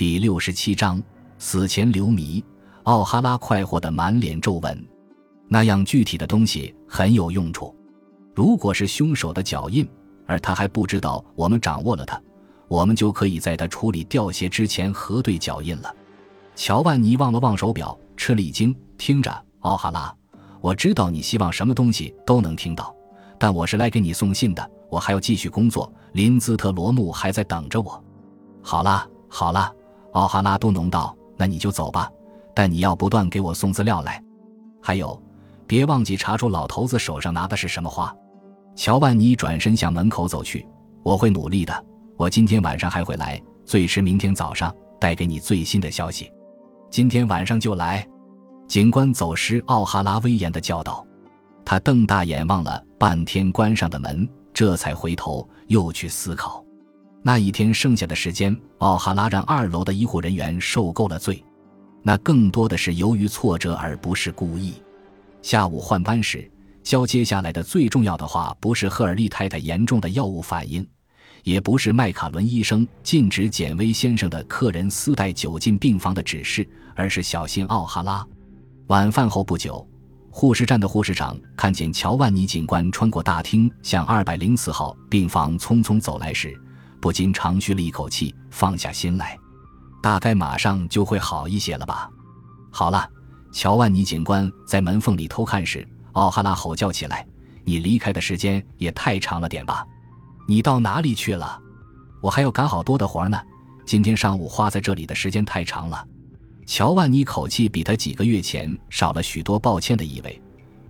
第六十七章死前流弥。奥哈拉快活的满脸皱纹，那样具体的东西很有用处。如果是凶手的脚印，而他还不知道我们掌握了他，我们就可以在他处理掉鞋之前核对脚印了。乔万尼望了望手表，吃了一惊。听着，奥哈拉，我知道你希望什么东西都能听到，但我是来给你送信的，我还要继续工作。林兹特罗姆还在等着我。好了，好了，奥哈拉嘟哝道：“那你就走吧。”但你要不断给我送资料来，还有，别忘记查出老头子手上拿的是什么花。乔万尼转身向门口走去。我会努力的。我今天晚上还会来，最迟明天早上带给你最新的消息。今天晚上就来。警官走时。奥哈拉威严的叫道。他瞪大眼望了半天关上的门，这才回头又去思考。那一天剩下的时间，奥哈拉让二楼的医护人员受够了罪。那更多的是由于挫折，而不是故意。下午换班时，交接下来的最重要的话，不是赫尔利太太严重的药物反应，也不是麦卡伦医生禁止简威先生的客人私带酒进病房的指示，而是小心奥哈拉。晚饭后不久，护士站的护士长看见乔万尼警官穿过大厅向二百零四号病房匆匆走来时，不禁长吁了一口气，放下心来。大概马上就会好一些了吧。好了，乔万尼警官在门缝里偷看时，奥哈拉吼叫起来：“你离开的时间也太长了点吧？你到哪里去了？我还要赶好多的活呢。今天上午花在这里的时间太长了。”乔万尼口气比他几个月前少了许多抱歉的意味。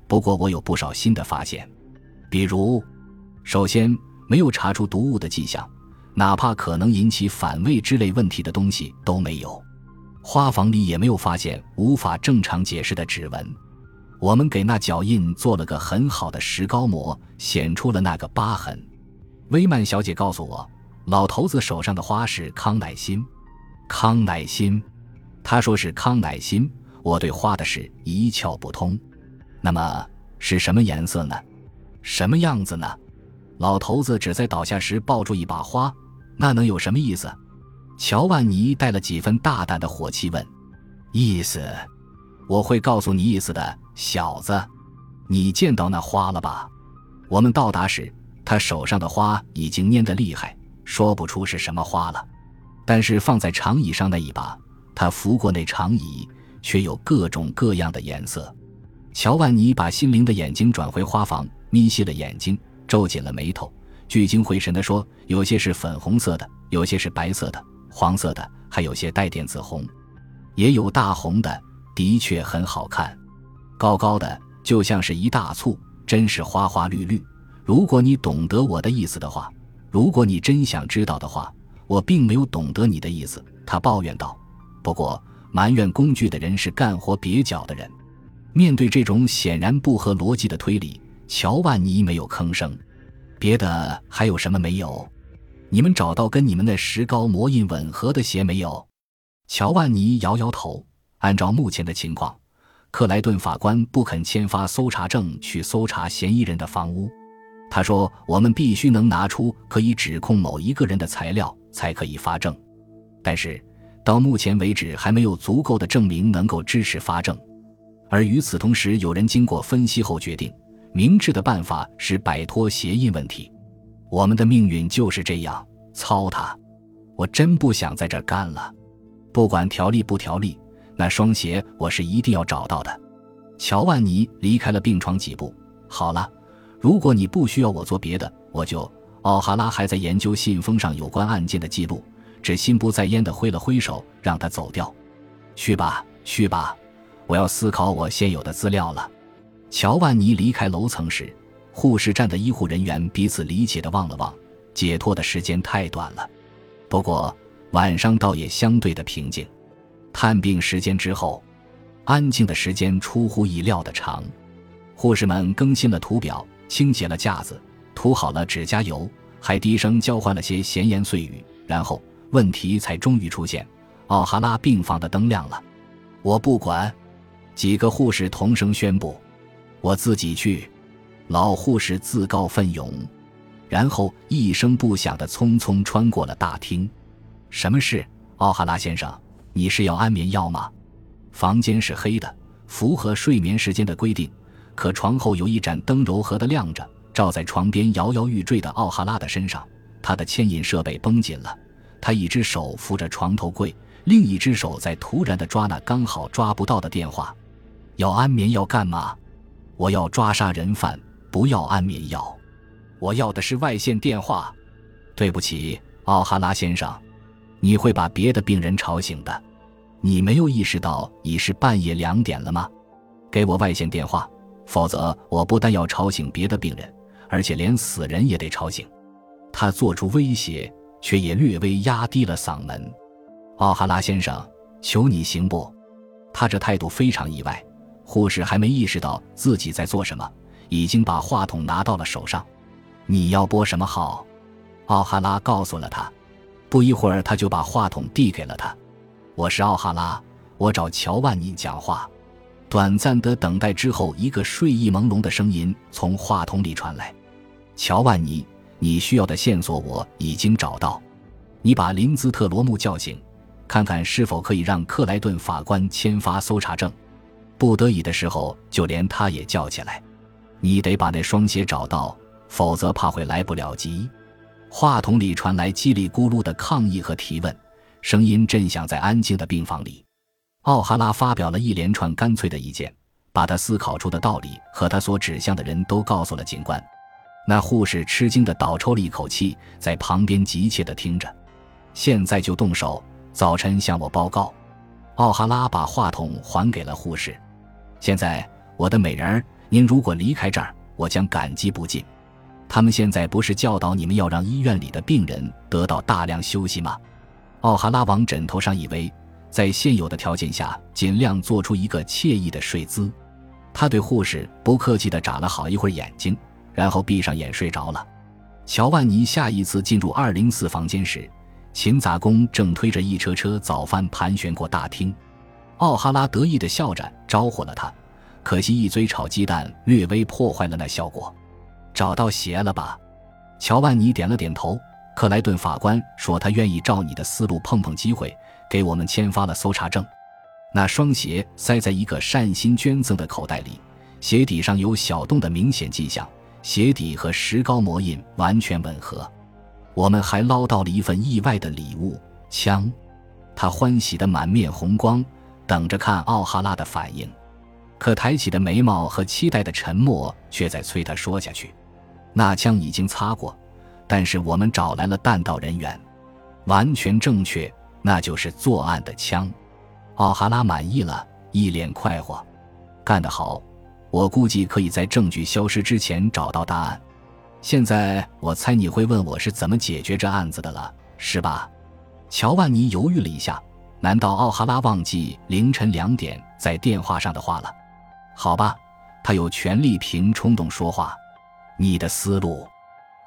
不过我有不少新的发现，比如，首先没有查出毒物的迹象。哪怕可能引起反胃之类问题的东西都没有，花房里也没有发现无法正常解释的指纹。我们给那脚印做了个很好的石膏模，显出了那个疤痕。威曼小姐告诉我，老头子手上的花是康乃馨。康乃馨，他说是康乃馨。我对花的事一窍不通。那么是什么颜色呢？什么样子呢？老头子只在倒下时抱住一把花，那能有什么意思？乔万尼带了几分大胆的火气问：“意思？我会告诉你意思的，小子。你见到那花了吧？我们到达时，他手上的花已经蔫得厉害，说不出是什么花了。但是放在长椅上那一把，他扶过那长椅，却有各种各样的颜色。”乔万尼把心灵的眼睛转回花房，眯细了眼睛。皱紧了眉头，聚精会神地说：“有些是粉红色的，有些是白色的、黄色的，还有些带点紫红，也有大红的，的确很好看。高高的，就像是一大簇，真是花花绿绿。如果你懂得我的意思的话，如果你真想知道的话，我并没有懂得你的意思。”他抱怨道。不过，埋怨工具的人是干活蹩脚的人。面对这种显然不合逻辑的推理。乔万尼没有吭声，别的还有什么没有？你们找到跟你们的石膏模印吻合的鞋没有？乔万尼摇摇头。按照目前的情况，克莱顿法官不肯签发搜查证去搜查嫌疑人的房屋。他说：“我们必须能拿出可以指控某一个人的材料，才可以发证。但是到目前为止，还没有足够的证明能够支持发证。而与此同时，有人经过分析后决定。”明智的办法是摆脱鞋印问题。我们的命运就是这样操他。我真不想在这干了。不管条例不条例，那双鞋我是一定要找到的。乔万尼离开了病床几步。好了，如果你不需要我做别的，我就……奥哈拉还在研究信封上有关案件的记录，只心不在焉地挥了挥手，让他走掉。去吧，去吧，我要思考我现有的资料了。乔万尼离开楼层时，护士站的医护人员彼此理解的望了望。解脱的时间太短了，不过晚上倒也相对的平静。探病时间之后，安静的时间出乎意料的长。护士们更新了图表，清洁了架子，涂好了指甲油，还低声交换了些闲言碎语。然后问题才终于出现：奥哈拉病房的灯亮了。我不管，几个护士同声宣布。我自己去，老护士自告奋勇，然后一声不响地匆匆穿过了大厅。什么事？奥哈拉先生，你是要安眠药吗？”房间是黑的，符合睡眠时间的规定。可床后有一盏灯柔和的亮着，照在床边摇摇欲坠的奥哈拉的身上。他的牵引设备绷紧了，他一只手扶着床头柜，另一只手在突然的抓那刚好抓不到的电话。要安眠药干嘛？我要抓杀人犯，不要安眠药。我要的是外线电话。对不起，奥哈拉先生，你会把别的病人吵醒的。你没有意识到已是半夜两点了吗？给我外线电话，否则我不但要吵醒别的病人，而且连死人也得吵醒。他做出威胁，却也略微压低了嗓门：“奥哈拉先生，求你行不？”他这态度非常意外。护士还没意识到自己在做什么，已经把话筒拿到了手上。你要拨什么号？奥哈拉告诉了他。不一会儿，他就把话筒递给了他。我是奥哈拉，我找乔万尼讲话。短暂的等待之后，一个睡意朦胧的声音从话筒里传来：“乔万尼，你需要的线索我已经找到。你把林兹特罗姆叫醒，看看是否可以让克莱顿法官签发搜查证。不得已的时候，就连他也叫起来。你得把那双鞋找到，否则怕会来不了及。”话筒里传来叽里咕噜的抗议和提问。声音震响在安静的病房里，奥哈拉发表了一连串干脆的意见，把他思考出的道理和他所指向的人都告诉了警官。那护士吃惊地倒抽了一口气，在旁边急切地听着。现在就动手，早晨向我报告。奥哈拉把话筒还给了护士。现在，我的美人儿，您如果离开这儿，我将感激不尽。他们现在不是教导你们要让医院里的病人得到大量休息吗？奥哈拉往枕头上一偎，在现有的条件下，尽量做出一个惬意的睡姿。他对护士不客气地眨了好一会儿眼睛，然后闭上眼睡着了。乔万尼下一次进入二零四房间时，勤杂工正推着一车车早饭盘旋过大厅。奥哈拉得意地笑着招呼了他，可惜一嘴炒鸡蛋略微破坏了那效果。找到鞋了吧？乔万尼点了点头。克莱顿法官说：“他愿意照你的思路碰碰机会，给我们签发了搜查证。那双鞋塞在一个善心捐赠的口袋里，鞋底上有小洞的明显迹象，鞋底和石膏模印完全吻合。我们还捞到了一份意外的礼物——枪。”他欢喜得满面红光，等着看奥哈拉的反应。可抬起的眉毛和期待的沉默却在催他说下去。那枪已经擦过。但是我们找来了弹道人员，完全正确，那就是作案的枪。奥哈拉满意了，一脸快活，干得好！我估计可以在证据消失之前找到答案。现在我猜你会问我是怎么解决这案子的了，是吧？乔万尼犹豫了一下，难道奥哈拉忘记凌晨两点在电话上的话了？好吧，他有权利凭冲动说话。你的思路。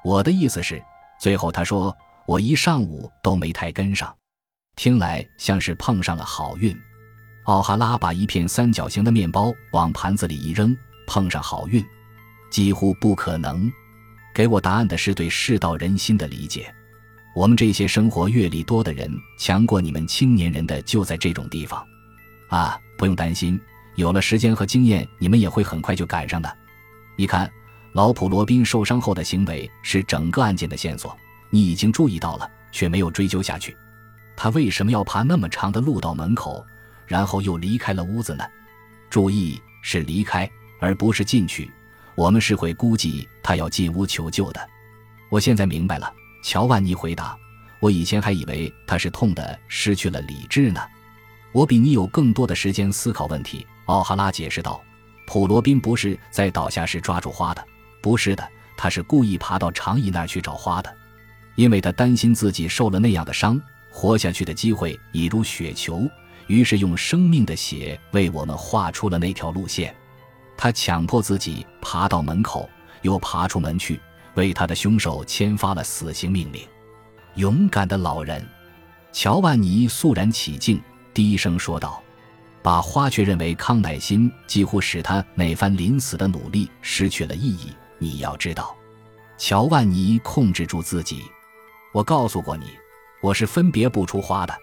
我的意思是，最后他说我一上午都没太跟上，听来像是碰上了好运。奥哈拉把一片三角形的面包往盘子里一扔，碰上好运，几乎不可能。给我答案的是对世道人心的理解。我们这些生活阅历多的人，强过你们青年人的就在这种地方。啊，不用担心，有了时间和经验，你们也会很快就赶上的。你看。老普罗宾受伤后的行为是整个案件的线索，你已经注意到了，却没有追究下去。他为什么要爬那么长的路到门口，然后又离开了屋子呢？注意，是离开，而不是进去。我们是会估计他要进屋求救的。我现在明白了，乔万尼回答。我以前还以为他是痛的失去了理智呢。我比你有更多的时间思考问题。奥哈拉解释道：“普罗宾不是在倒下时抓住花的。”不是的，他是故意爬到长椅那儿去找花的，因为他担心自己受了那样的伤，活下去的机会已如雪球，于是用生命的血为我们画出了那条路线。他强迫自己爬到门口，又爬出门去，为他的凶手签发了死刑命令。勇敢的老人，乔万尼肃然起敬，低声说道。把花却认为康乃馨几乎使他那番临死的努力失去了意义。你要知道，乔万尼控制住自己。我告诉过你，我是分别不出花的。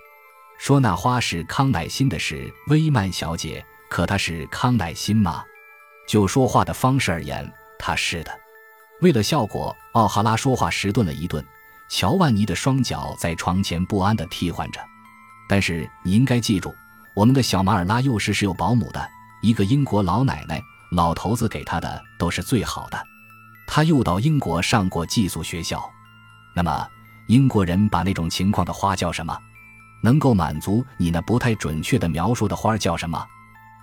说那花是康乃馨的是薇曼小姐，可她是康乃馨吗？就说话的方式而言，她是的。为了效果，奥哈拉说话迟钝了一顿。乔万尼的双脚在床前不安地替换着。但是你应该记住，我们的小马尔拉幼时是有保姆的，一个英国老奶奶，老头子给他的都是最好的。他又到英国上过寄宿学校。那么，英国人把那种情况的花叫什么？能够满足你那不太准确的描述的花叫什么？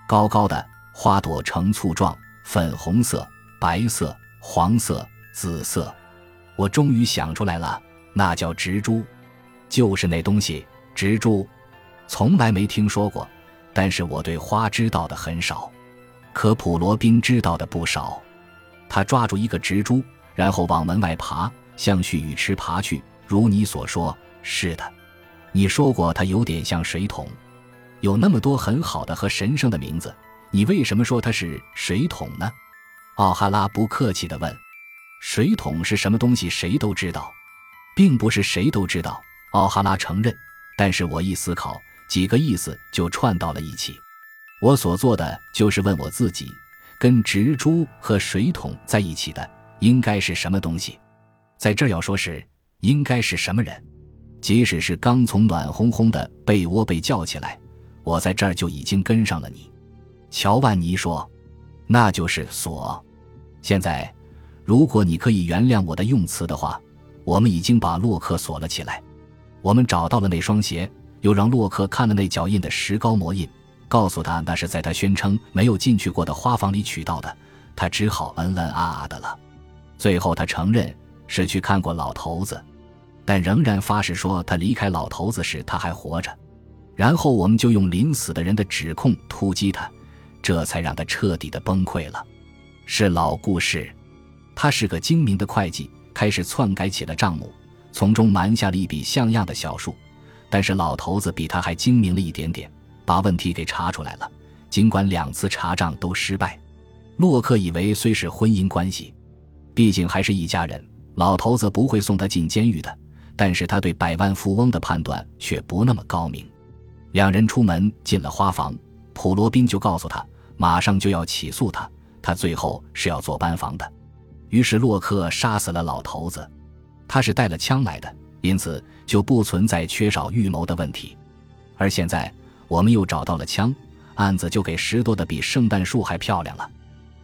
高高的花朵呈簇状，粉红色、白色、黄色、紫色。我终于想出来了。那叫植株，就是那东西。植株，从来没听说过。但是我对花知道的很少，可普罗宾知道的不少。他抓住一个植株，然后往门外爬，向蓄雨池爬去。如你所说，是的。你说过它有点像水桶，有那么多很好的和神圣的名字，你为什么说它是水桶呢？奥哈拉不客气地问。水桶是什么东西？谁都知道。并不是谁都知道，奥哈拉承认。但是我一思考，几个意思就串到了一起。我所做的就是问我自己：跟植株和水桶在一起的应该是什么东西？在这儿要说是应该是什么人？即使是刚从暖烘烘的被窝被叫起来，我在这儿就已经跟上了你。乔万尼说：“那就是锁。”现在，如果你可以原谅我的用词的话。我们已经把洛克锁了起来，我们找到了那双鞋，又让洛克看了那脚印的石膏模印，告诉他那是在他宣称没有进去过的花房里取到的，他只好嗯嗯啊啊的了。最后他承认是去看过老头子，但仍然发誓说他离开老头子时他还活着。然后我们就用临死的人的指控突击他，这才让他彻底的崩溃了。是老故事，他是个精明的会计。开始篡改起了账目，从中瞒下了一笔像样的小数。但是老头子比他还精明了一点点，把问题给查出来了。尽管两次查账都失败，洛克以为虽是婚姻关系，毕竟还是一家人，老头子不会送他进监狱的。但是他对百万富翁的判断却不那么高明。两人出门进了花房，普罗宾就告诉他，马上就要起诉他，他最后是要做班房的。于是洛克杀死了老头子，他是带了枪来的，因此就不存在缺少预谋的问题。而现在我们又找到了枪，案子就给拾掇的比圣诞树还漂亮了。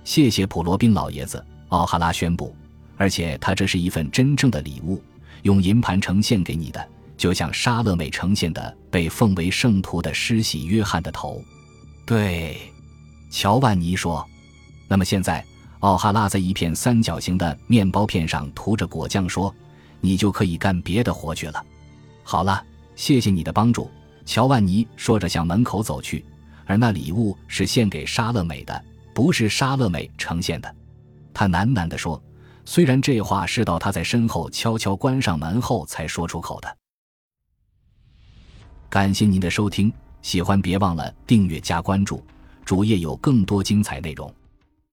谢谢普罗宾老爷子，奥哈拉宣布，而且他这是一份真正的礼物，用银盘呈现给你的，就像沙勒美呈现的被奉为圣徒的施洗约翰的头。对，乔万尼说。那么现在。奥哈拉在一片三角形的面包片上涂着果酱，说：“你就可以干别的活去了。”好了，谢谢你的帮助，乔万尼说着向门口走去。而那礼物是献给沙乐美的，不是沙乐美呈现的。他喃喃地说：“虽然这话是到他在身后悄悄关上门后才说出口的。”感谢您的收听，喜欢别忘了订阅加关注，主页有更多精彩内容。